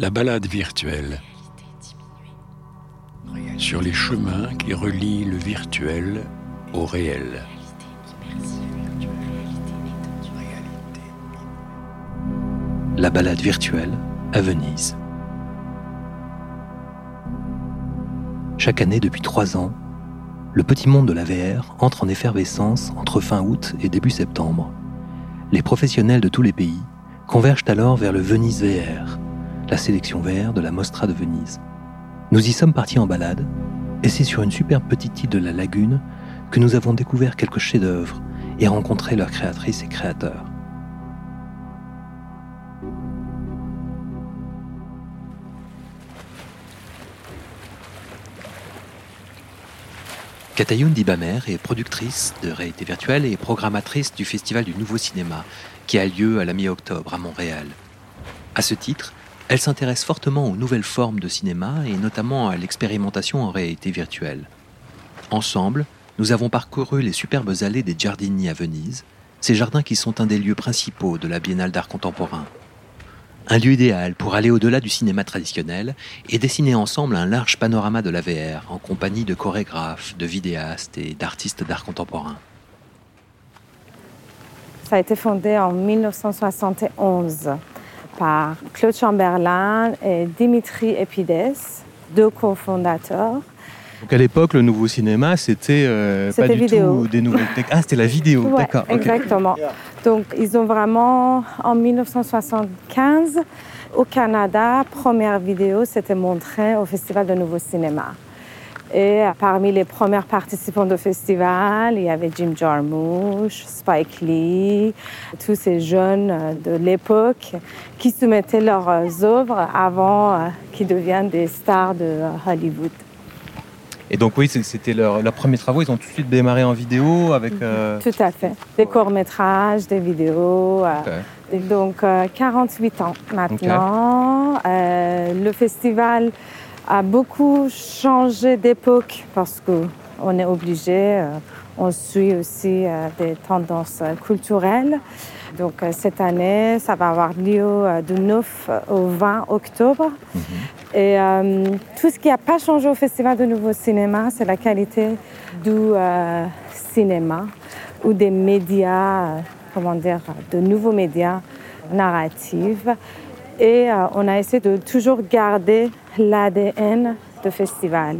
La balade virtuelle. Sur les chemins qui relient le virtuel au réel. La balade virtuelle à Venise. Chaque année depuis trois ans, le petit monde de la VR entre en effervescence entre fin août et début septembre. Les professionnels de tous les pays convergent alors vers le Venise VR, la sélection VR de la Mostra de Venise. Nous y sommes partis en balade, et c'est sur une superbe petite île de la lagune que nous avons découvert quelques chefs-d'œuvre et rencontré leurs créatrices et créateurs. Katayoun Dibamer est productrice de réalité virtuelle et programmatrice du Festival du Nouveau Cinéma, qui a lieu à la mi-octobre à Montréal. À ce titre, elle s'intéresse fortement aux nouvelles formes de cinéma et notamment à l'expérimentation en réalité virtuelle. Ensemble, nous avons parcouru les superbes allées des Giardini à Venise, ces jardins qui sont un des lieux principaux de la Biennale d'art contemporain. Un lieu idéal pour aller au-delà du cinéma traditionnel et dessiner ensemble un large panorama de la VR en compagnie de chorégraphes, de vidéastes et d'artistes d'art contemporain. Ça a été fondé en 1971 par Claude Chamberlain et Dimitri Epides, deux cofondateurs. Donc à l'époque, le nouveau cinéma, c'était euh, pas du tout des nouvelles techniques. Ah, c'était la vidéo, d'accord. Exactement. Donc ils ont vraiment, en 1975, au Canada, première vidéo, c'était montré au Festival de Nouveau Cinéma. Et parmi les premiers participants au festival, il y avait Jim Jarmusch, Spike Lee, tous ces jeunes de l'époque qui soumettaient leurs œuvres avant euh, qu'ils deviennent des stars de Hollywood. Et donc oui, c'était leurs leur premiers travaux. Ils ont tout de suite démarré en vidéo avec. Mhm. Euh, tout à fait. Des courts métrages, des vidéos. Euh, donc 48 ans maintenant. le festival a beaucoup changé d'époque parce qu'on est obligé, euh, on suit aussi euh, des tendances culturelles. Donc euh, cette année, ça va avoir lieu du 9 au 20 octobre. Mhm. Et tout ce qui n'a pas changé au Festival de Nouveau Cinéma, c'est la qualité du cinéma ou des médias, comment dire, de nouveaux médias narratifs. Et on a essayé de toujours garder l'ADN du festival,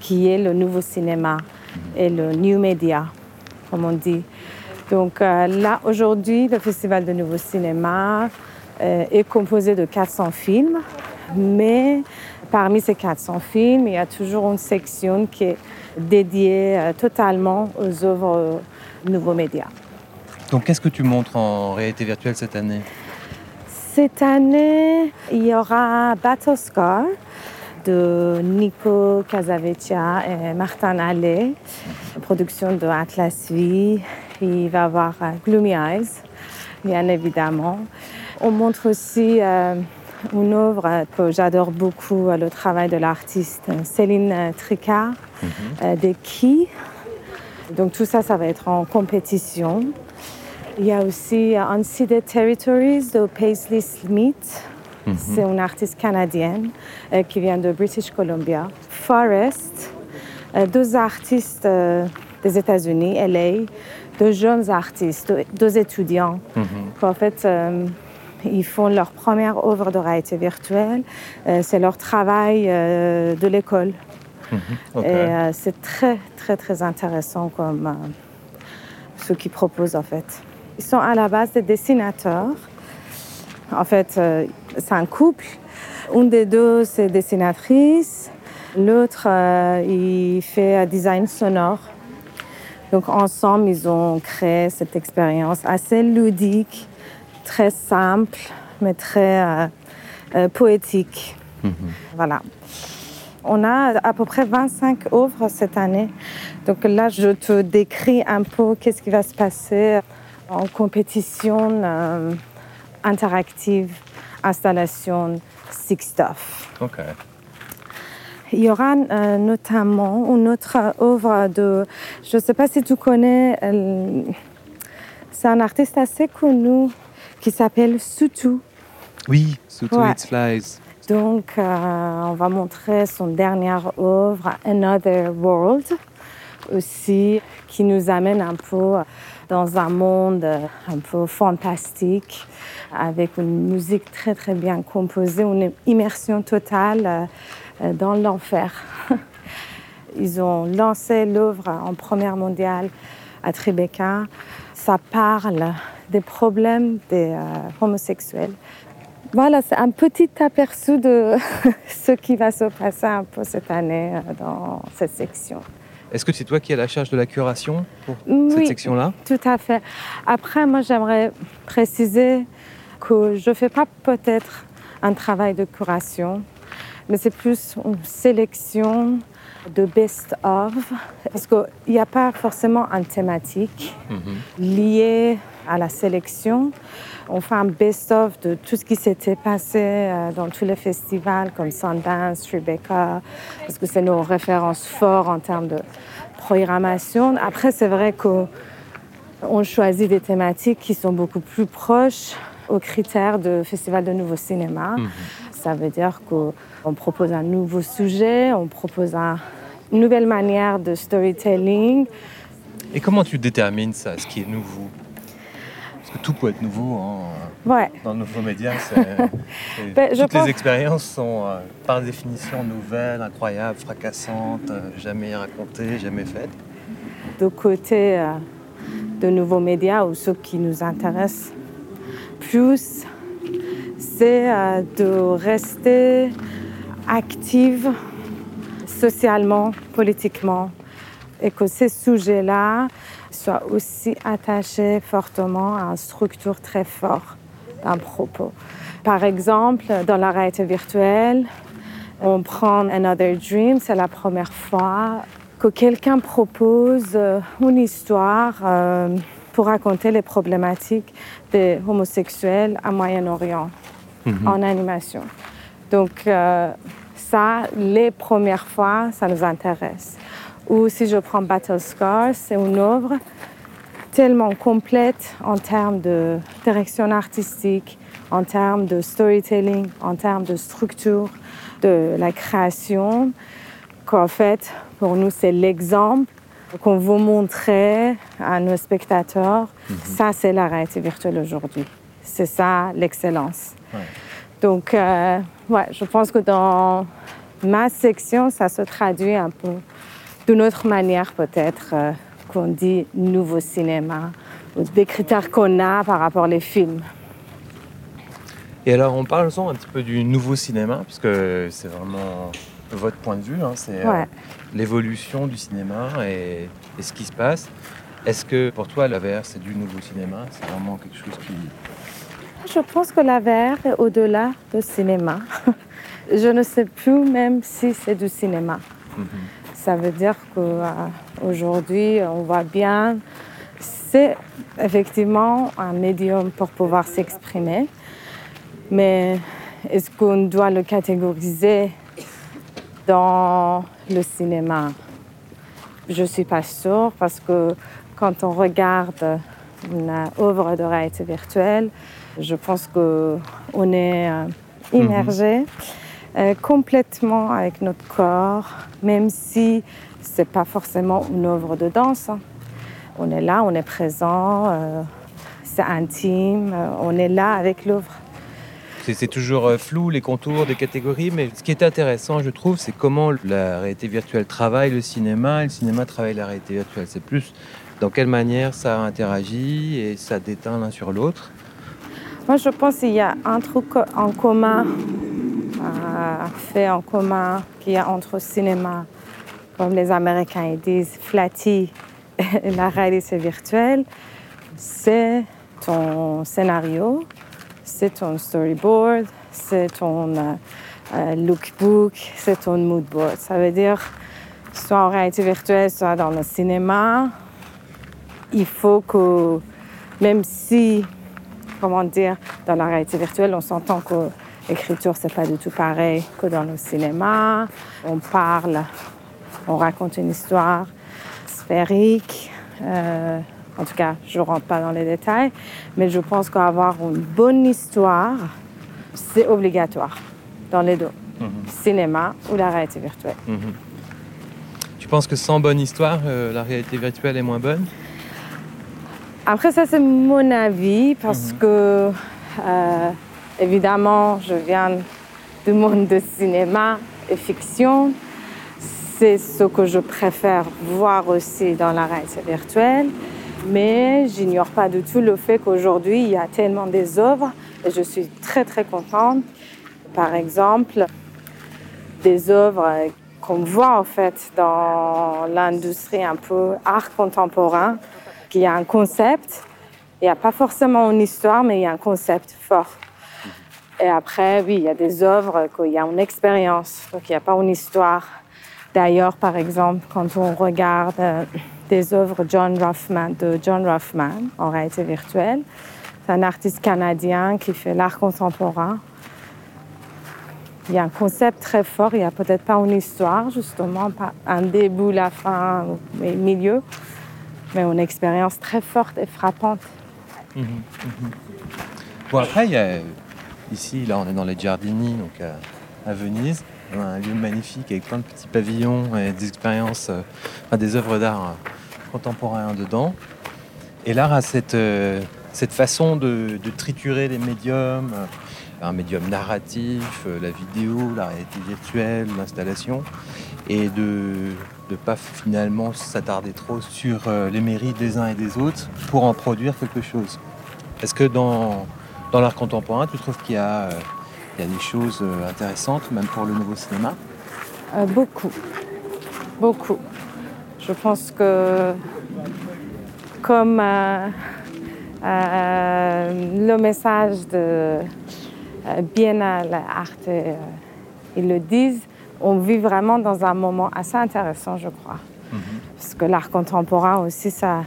qui est le nouveau cinéma et le new media, comme on dit. Donc euh, là, aujourd'hui, le Festival de Nouveau Cinéma euh, est composé de 400 films, mais parmi ces 400 films, il y a toujours une section qui est dédiée euh, totalement aux œuvres nouveaux médias. Donc qu'est-ce que tu montres en réalité virtuelle cette année? Cette année, il y aura Battlescar, de Nico Casavecchia et Martin Allais, production de Atlas V. Il va y avoir euh, Gloomy Eyes, bien évidemment. On montre aussi euh, une œuvre que j'adore beaucoup, euh, le travail de l'artiste Céline Tricard, mhm. des Qui. Donc tout ça, ça va être en compétition. Il y a aussi Unceded Territories de Paisley Smith, Mhm. C'est une artiste canadienne euh, qui vient de British Columbia. Forest, euh, deux artistes euh, des États-Unis, LA, deux jeunes artistes, deux, étudiants. Mhm. En fait, ils font leur première œuvre de réalité virtuelle. c'est leur travail de l'école. Mhm. Et c'est très, très, très intéressant comme ce qu'ils proposent en fait. Ils sont à la base des dessinateurs. En fait, euh, c'est un couple. Une des deux, c'est dessinatrice. L'autre, euh, il fait un design sonore. Donc, ensemble, ils ont créé cette expérience assez ludique, très simple, mais très euh, poétique. Mhm. Voilà. On a à peu près 25 œuvres cette année. Donc là, je te décris un peu qu'est-ce qui va se passer en compétition interactive, installation, six stuff. Il y aura euh, notamment une autre œuvre de, je ne sais pas si tu connais, euh, c'est un artiste assez connu qui s'appelle Sutu. Oui, Sutu It Flies. Donc, euh, on va montrer son dernière œuvre, Another World, aussi, qui nous amène un peu dans un monde un peu fantastique, avec une musique très très bien composée, une immersion totale euh, dans l'enfer. Ils ont lancé l'œuvre en première mondiale à Tribeca. Ça parle des problèmes des euh, homosexuels. Voilà, c'est un petit aperçu de ce qui va se passer un peu cette année euh, dans cette section. Est-ce que c'est toi qui as la charge de la curation pour cette section-là? Tout à fait. Après, moi, j'aimerais préciser que je ne fais pas peut-être un travail de curation, mais c'est plus une sélection de best-of, parce qu'il n'y a pas forcément une thématique mhm. liée à la sélection. On fait un best-of de tout ce qui s'était passé euh, dans tous les festivals comme Sundance, Tribeca, parce que c'est nos références fortes en termes de programmation. Après, c'est vrai qu'on choisit des thématiques qui sont beaucoup plus proches aux critères de Festival de Nouveau Cinéma. Mhm. Ça veut dire qu'on propose un nouveau sujet, on propose une nouvelle manière de storytelling. Et comment tu détermines ça, ce qui est nouveau? Tout peut être nouveau hein. ouais. dans nouveaux médias. Ben, toutes les expériences sont euh, par définition nouvelles, incroyables, fracassantes, euh, jamais racontées, jamais faites. De côté euh, de nouveaux médias ou ceux qui nous intéressent plus, c'est de rester active socialement, politiquement, et que ces sujets-là soient aussi attachés fortement à une structure très forte d'un propos. Par exemple, dans la réalité virtuelle, on prend Another Dream, c'est la première fois que quelqu'un propose euh, une histoire euh, pour raconter les problématiques des homosexuels à Moyen-Orient mhm. en animation. Donc euh, ça, les premières fois, ça nous intéresse. Ou si je prends Battle Scars, c'est une œuvre tellement complète en termes de direction artistique, en termes de storytelling, en termes de structure de la création, qu'en fait, pour nous, c'est l'exemple qu'on veut montrer à nos spectateurs, mhm. ça c'est la réalité virtuelle aujourd'hui. C'est ça l'excellence. Donc, euh, ouais, je pense que dans ma section, ça se traduit un peu d'une autre manière peut-être euh, qu'on dit nouveau cinéma, ou des critères qu'on a par rapport aux films. Et alors, on parle un petit peu du nouveau cinéma, puisque c'est vraiment votre point de vue, hein, c'est euh, l'évolution du cinéma et, ce qui se passe. Est-ce que pour toi, la VR, c'est du nouveau cinéma? C'est vraiment quelque chose qui... Je pense que la VR est au-delà du cinéma. Je ne sais plus même si c'est du cinéma. Mhm. Ça veut dire qu'aujourd'hui, on voit bien, c'est effectivement un médium pour pouvoir s'exprimer. Mais est-ce qu'on doit le catégoriser dans le cinéma? Je ne suis pas sûre parce que quand on regarde une œuvre de réalité virtuelle, je pense qu'on est euh, immergé mhm. Euh, complètement avec notre corps, même si ce n'est pas forcément une œuvre de danse. Hein. On est là, on est présent, euh, c'est intime, on est là avec l'œuvre. C'est toujours euh, flou les contours des catégories, mais ce qui est intéressant, je trouve, c'est comment la réalité virtuelle travaille le cinéma et le cinéma travaille la réalité virtuelle. C'est plus dans quelle manière ça interagit et ça déteint l'un sur l'autre. Moi, je pense qu'il y a un truc en commun, fait en commun, qu'il y a entre cinéma, comme les Américains disent, flatty la réalité virtuelle, c'est ton scénario, c'est ton storyboard, c'est ton euh, euh, lookbook, c'est ton moodboard. Ça veut dire, soit en réalité virtuelle, soit dans le cinéma, il faut que, même si, comment dire, dans la réalité virtuelle, on s'entend que l'écriture, c'est pas du tout pareil que dans le cinéma. On parle, on raconte une histoire sphérique. Euh, en tout cas, je ne rentre pas dans les détails, mais je pense qu'avoir une bonne histoire, c'est obligatoire. dans les deux, mhm. cinéma ou la réalité virtuelle. Mhm. Tu penses que sans bonne histoire, euh, la réalité virtuelle est moins bonne? Après, ça, c'est mon avis parce mhm. que, euh, évidemment, je viens du monde de cinéma et fiction. C'est ce que je préfère voir aussi dans la réalité virtuelle. Mais j'ignore pas du tout le fait qu'aujourd'hui, il y a tellement des œuvres et je suis très très contente. Par exemple, des œuvres qu'on voit en fait dans l'industrie un peu art contemporain, qu'il y a un concept. Il n'y a pas forcément une histoire, mais il y a un concept fort. Et après, oui, il y a des œuvres qu'il y a une expérience, donc il n'y a pas une histoire. D'ailleurs, par exemple, quand on regarde euh, des œuvres de John Ruffman en réalité virtuelle, c'est un artiste canadien qui fait l'art contemporain. Il y a un concept très fort, il n'y a peut-être pas une histoire, justement, pas un début, la fin, le milieu, mais une expérience très forte et frappante. Mhm, mhm. Bon, après, il y a, ici, là, on est dans les Giardini, donc à, Venise. On a un lieu magnifique avec plein de petits pavillons et des expériences, euh, des œuvres d'art contemporains dedans. Et l'art a cette, euh, cette façon de, triturer les médiums, euh, un médium narratif, euh, la vidéo, la réalité virtuelle, l'installation, et de ne pas finalement s'attarder trop sur euh, les mérites des uns et des autres pour en produire quelque chose. Est-ce que dans, dans l'art contemporain, tu trouves qu'il y, a, y a des choses intéressantes, même pour le nouveau cinéma? Beaucoup, beaucoup. Je pense que comme euh, le message de euh, Biennale Art, euh, ils le disent, on vit vraiment dans un moment assez intéressant, je crois. Mhm. Parce que l'art contemporain aussi, ça,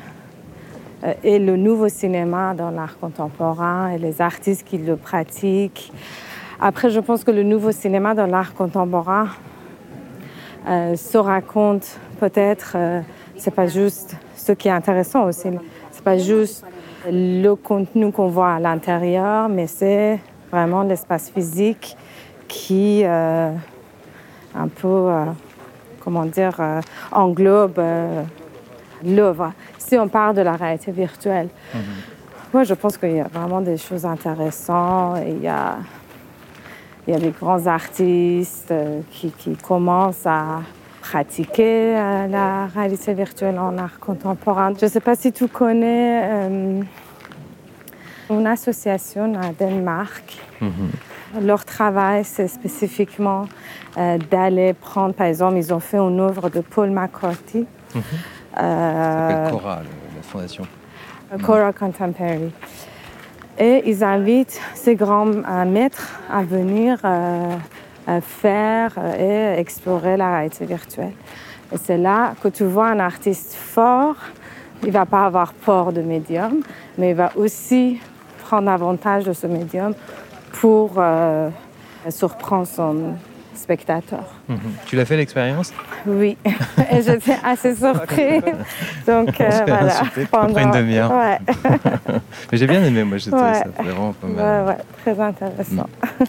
et le nouveau cinéma dans l'art contemporain et les artistes qui le pratiquent. Après, je pense que le nouveau cinéma dans l'art contemporain se raconte peut-être, c'est pas juste ce qui est intéressant aussi, c'est pas juste le contenu qu'on voit à l'intérieur, mais c'est vraiment l'espace physique qui euh, un peu, euh, comment dire, euh, englobe l'œuvre. Si on parle de la réalité virtuelle, mhm. moi je pense qu'il y a vraiment des choses intéressantes. Il y a, il y a des grands artistes qui, qui commencent à pratiquer la réalité virtuelle en art contemporain. Je ne sais pas si tu connais une association à Danemark. Mhm. Leur travail, c'est spécifiquement euh, d'aller prendre, par exemple, ils ont fait une œuvre de Paul McCarthy. Mhm. Euh, Cora, la fondation. Euh, Cora Contemporary. Et ils invitent ces grands maîtres à venir faire et explorer la réalité virtuelle. Et c'est là que tu vois un artiste fort. Il ne va pas avoir peur de médium, mais il va aussi prendre avantage de ce médium pour euh, surprendre son spectateur. Mhm. Tu l'as fait l'expérience? Oui, et j'étais assez surprise. Donc euh, voilà. Pendant une demi-heure. Ouais. Mais j'ai bien aimé, moi, j'ai trouvé ça vraiment pas mal. Ouais, très intéressant. Mm.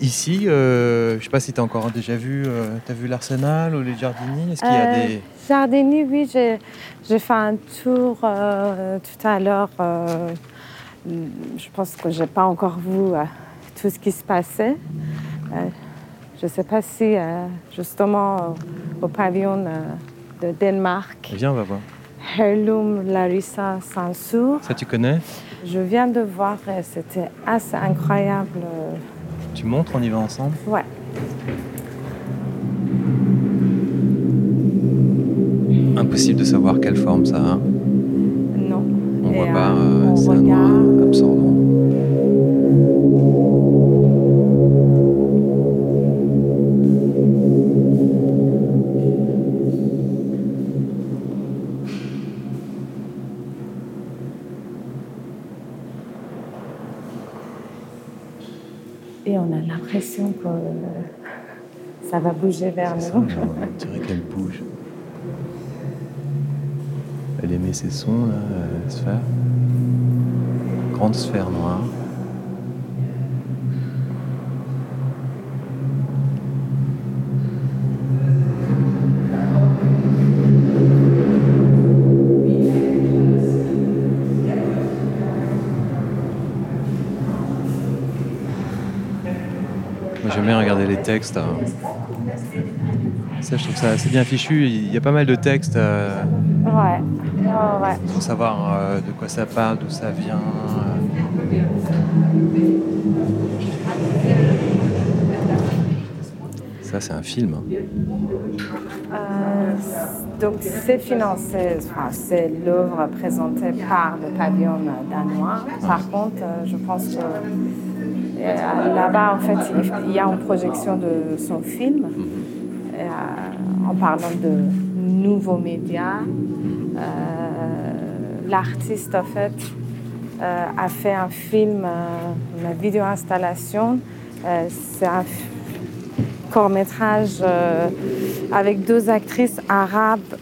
Ici, euh, je ne sais pas si tu as encore déjà vu, euh, as vu l'Arsenal ou les Jardini Est-ce qu'il y a des... Jardini, oui, j'ai fait un tour tout à l'heure je pense que je n'ai pas encore vu euh, tout ce qui se passait. Euh, je ne sais pas si, euh, justement, au pavillon de Danemark. Viens, on va voir. Heirloom Larissa Sansour. Ça, tu connais? Je viens de voir et c'était assez incroyable. Tu montres, on y va ensemble? Ouais. Impossible de savoir quelle forme ça a. On voit pas, euh, c'est un noir absorbant. On a l'impression que ça va bouger vers nous. On dirait qu'elle bouge elle aimait ces sons, là, euh, sphère. Grande sphère noire. Textes. Hein. Ça, je trouve ça assez bien fichu. Il y a pas mal de textes. Euh, ouais. ouais. Pour savoir euh, de quoi ça parle, d'où ça vient. Ça, c'est un film. Euh, donc, c'est financé, enfin, c'est l'œuvre présentée par le pavillon danois. Par contre, je pense que là-bas, en fait, il y a une projection de son film. Euh, en parlant de nouveaux médias. Euh, l'artiste, en fait, euh, a fait un film, une vidéo installation. C'est un court métrage avec deux actrices arabes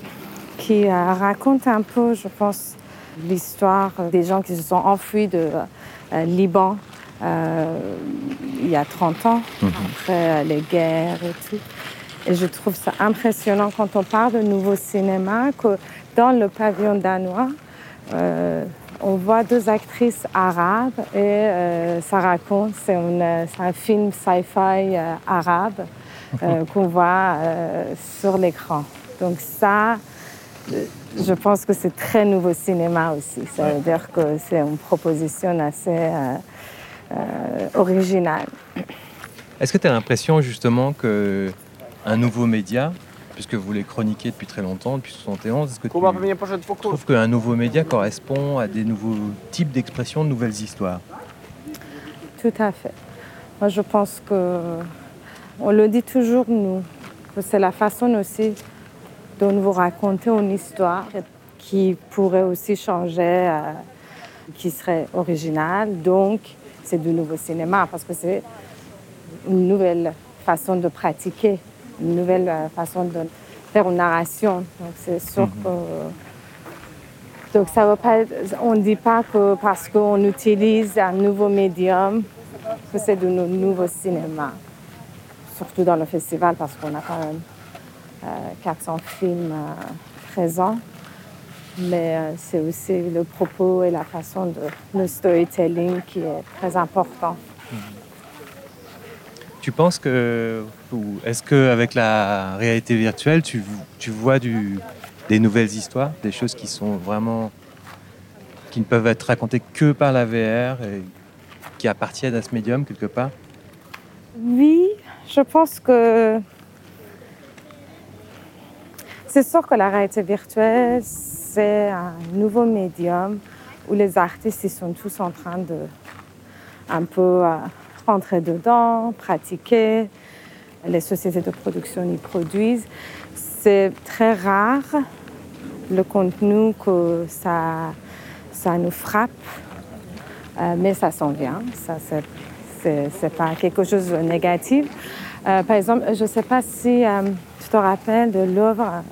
qui racontent un peu, je pense, l'histoire des gens qui se sont enfuis de Liban il y a 30 ans, mhm. après les guerres et tout. Et je trouve ça impressionnant quand on parle de nouveau cinéma, que dans le pavillon danois, euh, on voit deux actrices arabes et euh, ça raconte, c'est un film sci-fi euh, arabe qu'on voit sur l'écran. Donc ça, je pense que c'est très nouveau cinéma aussi. Ça veut dire que c'est une proposition assez originale. Est-ce que tu as l'impression justement que un nouveau média, puisque vous les chroniquez depuis très longtemps, depuis 71. Est-ce que tu trouves qu'un nouveau média correspond à des nouveaux types d'expressions, de nouvelles histoires? Tout à fait. Moi, je pense que on le dit toujours, nous, que c'est la façon aussi dont vous racontez une histoire qui pourrait aussi changer, euh, qui serait originale. Donc, c'est du nouveau cinéma parce que c'est une nouvelle façon de pratiquer une nouvelle euh, façon de faire une narration. Donc c'est sûr mhm. que donc ça veut pas on ne dit pas que parce qu'on utilise un nouveau médium que c'est du nouveau cinéma. Surtout dans le festival parce qu'on a quand même 400 euh, films euh, présents. Mais c'est aussi le propos et la façon de le storytelling qui est très important. Mhm. Tu penses que, est-ce qu'avec la réalité virtuelle, tu, tu vois du, des nouvelles histoires, des choses qui sont vraiment, qui ne peuvent être racontées que par la VR et qui appartiennent à ce médium quelque part? Oui, je pense que c'est sûr que la réalité virtuelle, un nouveau médium où les artistes ils sont tous en train de un peu euh, rentrer dedans, pratiquer. Les sociétés de production y produisent. C'est très rare le contenu que ça, ça nous frappe, euh, mais ça s'en vient. Ça, c'est pas quelque chose de négatif. Euh, par exemple, je sais pas si tu te rappelles de l'œuvre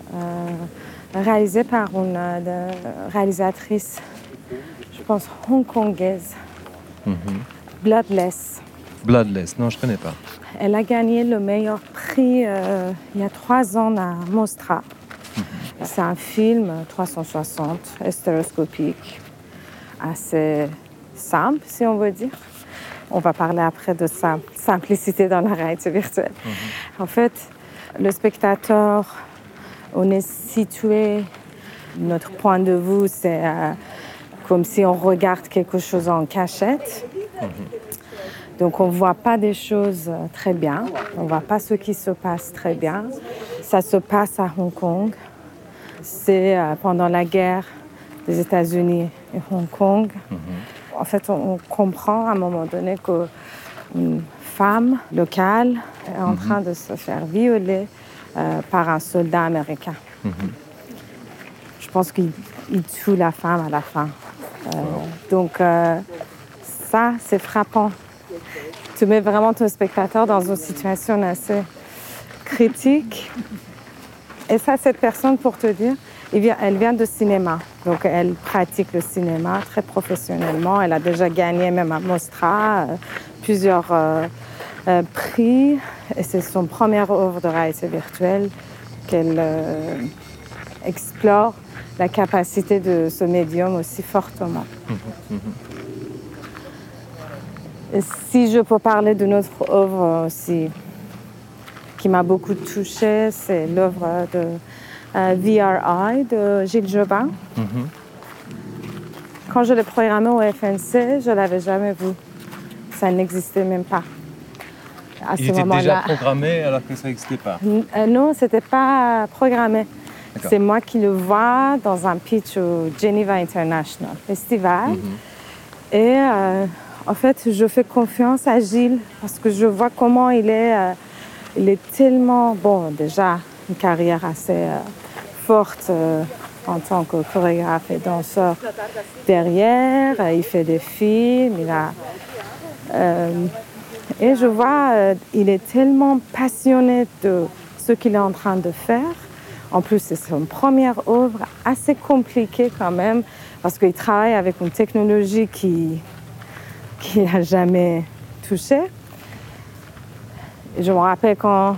réalisée par une réalisatrice, je pense hongkongaise, mm Bloodless. Bloodless, non, je ne connais pas. Elle a gagné le meilleur prix euh, il y a trois ans à Mostra. Mhm. C'est un film 360, stéréoscopique, assez simple, si on veut dire. On va parler après de sa simplicité dans la réalité virtuelle. Mhm. En fait, le spectateur, on est situé, notre point de vue, c'est euh, comme si on regarde quelque chose en cachette. Mhm. Donc on ne voit pas des choses euh, très bien, on ne voit pas ce qui se passe très bien. Ça se passe à Hong Kong. C'est euh, pendant la guerre des États-Unis et Hong Kong. Mhm. En fait, on comprend à un moment donné qu'une femme locale est en mhm. train de se faire violer euh, par un soldat américain. Mhm. Je pense qu'il tue la femme à la fin. donc ça, c'est frappant tu mets vraiment ton spectateur dans une situation assez critique. Et ça, cette personne, pour te dire, elle vient de cinéma. Donc, elle pratique le cinéma très professionnellement. Elle a déjà gagné même à Mostra euh, plusieurs euh, euh, prix. Et c'est son première œuvre de réalité virtuelle qu'elle explore la capacité de ce médium aussi fortement. Si je peux parler de notre œuvre aussi, qui m'a beaucoup touchée, c'est l'œuvre de euh, VRI de Gilles Jobin. Mhm. Quand je l'ai programmé au FNC, je ne l'avais jamais vu. Ça n'existait même pas. À Il était déjà programmé alors que ça n'existait pas euh, Non, ce n'était pas programmé. C'est moi qui le vois dans un pitch au Geneva International Festival. Mhm. Et euh, en fait, je fais confiance à Gilles parce que je vois comment il est. Euh, il est tellement, bon, déjà, une carrière assez forte en tant que chorégraphe et danseur derrière. Il fait des films, il a et je vois, euh, il est tellement passionné de ce qu'il est en train de faire. En plus, c'est son première œuvre, assez compliquée quand même, parce qu'il travaille avec une technologie qui qu'il n'a jamais touchée. Je me rappelle quand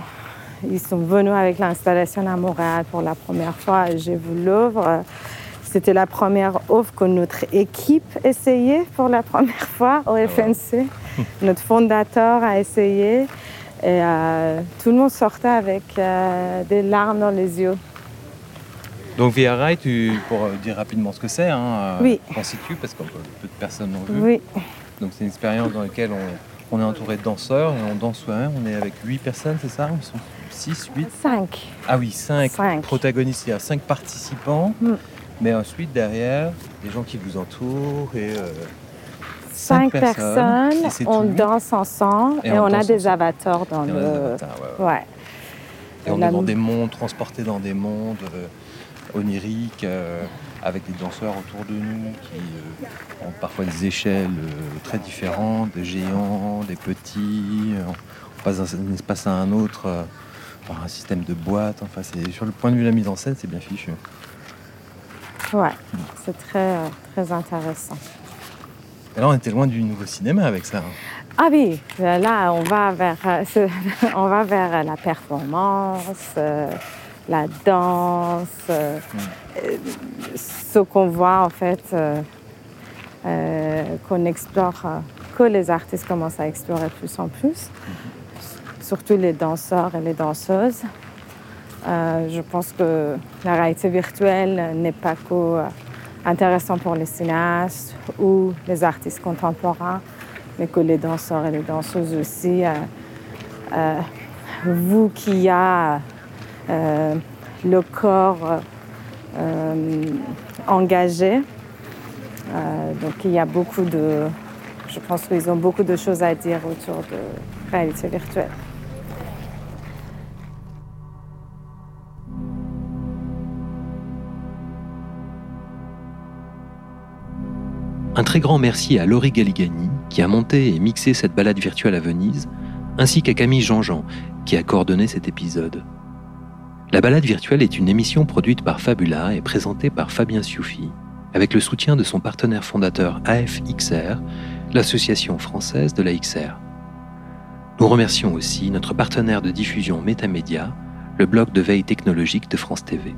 ils sont venus avec l'installation à Montréal pour la première fois, j'ai vu l'œuvre. C'était la première offre que notre équipe essayait pour la première fois au ah FNC. notre fondateur a essayé et euh, tout le monde sortait avec euh, des larmes dans les yeux. Donc VRI, tu, pour dire rapidement ce que c'est, hein, oui. constitue, parce que peu de personnes l'ont vu. Oui. Donc c'est une expérience dans laquelle on, est entouré de danseurs et on danse soi-même. On est avec 8 personnes, c'est ça? Ils sont 6, 8 5. Ah oui, 5, protagonistes, il y a 5 participants. Mm. Mais ensuite, derrière, des gens qui vous entourent et. Euh, cinq, personnes, on danse ensemble et, on, a des avatars dans le. ouais. Et on est dans des mondes, transportés dans des mondes euh, oniriques, euh, avec des danseurs autour de nous qui ont parfois des échelles très différentes, des géants, des petits. On passe d'un espace à un autre par un système de boîte. Enfin, sur le point de vue de la mise en scène, c'est bien fichu. Ouais, c'est très, très intéressant. Et là, on était loin du nouveau cinéma avec ça. Hein. Ah oui, là, on va vers, on va vers la performance, euh, la danse, euh, hmm. ce qu'on voit en fait, euh, qu'on explore, que les artistes commencent à explorer plus en plus, hmm. surtout les danseurs et les danseuses. Euh, je pense que la réalité virtuelle n'est pas que euh, intéressant pour les cinéastes ou les artistes contemporains, mais que les danseurs et les danseuses aussi. Euh, vous qui a le corps engagé, donc il y a beaucoup de, je pense qu'ils ont beaucoup de choses à dire autour de réalité virtuelle. Un très grand merci à Laurie Galligani qui a monté et mixé cette balade virtuelle à Venise, ainsi qu'à Camille Jean-Jean qui a coordonné cet épisode. La balade virtuelle est une émission produite par Fabula et présentée par Fabien Sioufi, avec le soutien de son partenaire fondateur AFXR, l'association française de la XR. Nous remercions aussi notre partenaire de diffusion Métamédia, le blog de veille technologique de France TV.